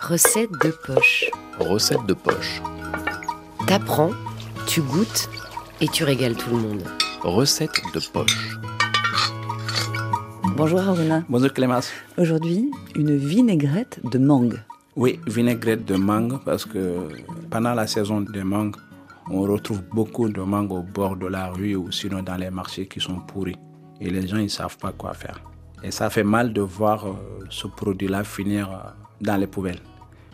Recette de poche. Recette de poche. T'apprends, tu goûtes et tu régales tout le monde. Recette de poche. Bonjour Aruna. Bonjour Clémence. Aujourd'hui, une vinaigrette de mangue. Oui, vinaigrette de mangue parce que pendant la saison des mangues, on retrouve beaucoup de mangues au bord de la rue ou sinon dans les marchés qui sont pourris. Et les gens, ils ne savent pas quoi faire. Et ça fait mal de voir euh, ce produit-là finir euh, dans les poubelles.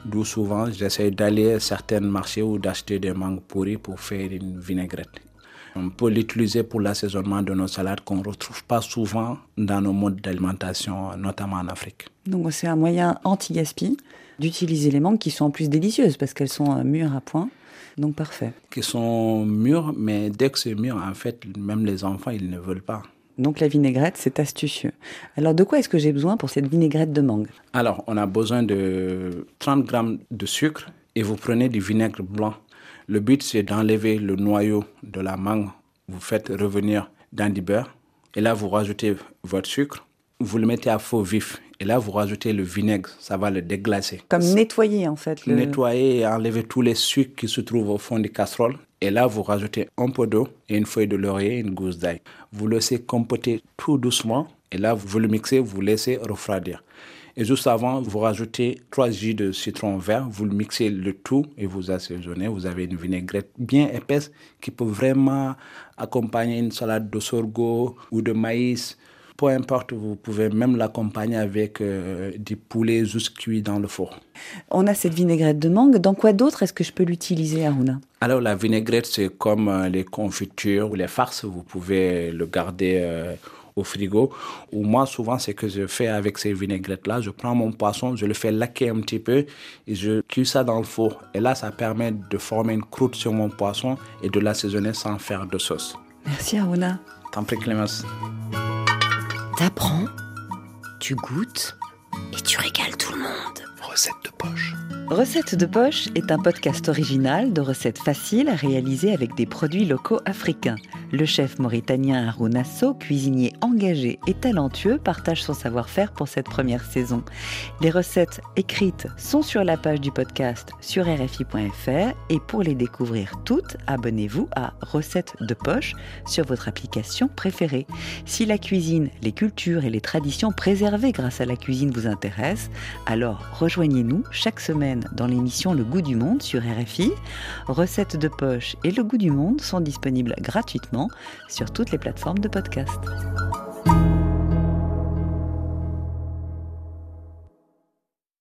D'où souvent, j'essaie d'aller à certains marchés ou d'acheter des mangues pourries pour faire une vinaigrette. On peut l'utiliser pour l'assaisonnement de nos salades qu'on ne retrouve pas souvent dans nos modes d'alimentation, notamment en Afrique. Donc c'est un moyen anti-gaspi d'utiliser les mangues qui sont en plus délicieuses parce qu'elles sont euh, mûres à point. Donc parfait. Qui sont mûres, mais dès que c'est mûr, en fait, même les enfants, ils ne veulent pas. Donc la vinaigrette, c'est astucieux. Alors de quoi est-ce que j'ai besoin pour cette vinaigrette de mangue? Alors, on a besoin de 30 grammes de sucre et vous prenez du vinaigre blanc. Le but, c'est d'enlever le noyau de la mangue. Vous faites revenir dans du beurre et là, vous rajoutez votre sucre. Vous le mettez à feu vif et là, vous rajoutez le vinaigre. Ça va le déglacer. Comme nettoyer en fait. Le... Nettoyer et enlever tous les sucres qui se trouvent au fond des casseroles. Et là, vous rajoutez un peu d'eau et une feuille de laurier, une gousse d'ail. Vous laissez compoter tout doucement. Et là, vous le mixez, vous laissez refroidir. Et juste avant, vous rajoutez trois jus de citron vert, vous le mixez le tout et vous assaisonnez. Vous avez une vinaigrette bien épaisse qui peut vraiment accompagner une salade de sorgho ou de maïs. Peu importe, vous pouvez même l'accompagner avec euh, du poulet juste cuit dans le four. On a cette vinaigrette de mangue. Dans quoi d'autre est-ce que je peux l'utiliser, Aruna? Alors la vinaigrette, c'est comme euh, les confitures ou les farces. Vous pouvez le garder euh, au frigo. Ou moi, souvent, ce que je fais avec ces vinaigrettes-là, je prends mon poisson, je le fais laquer un petit peu et je cuis ça dans le four. Et là, ça permet de former une croûte sur mon poisson et de l'assaisonner sans faire de sauce. Merci, Aruna. T'en prie, Clémence. T'apprends, tu goûtes et tu régales tout le monde. Recette de poche. Recette de poche est un podcast original de recettes faciles réalisées avec des produits locaux africains. Le chef mauritanien Haroun So, cuisinier engagé et talentueux, partage son savoir-faire pour cette première saison. Les recettes écrites sont sur la page du podcast sur rfi.fr et pour les découvrir toutes, abonnez-vous à Recettes de poche sur votre application préférée. Si la cuisine, les cultures et les traditions préservées grâce à la cuisine vous intéressent, alors rejoignez-nous chaque semaine dans l'émission Le Goût du Monde sur RFI. Recettes de poche et Le Goût du Monde sont disponibles gratuitement sur toutes les plateformes de podcast.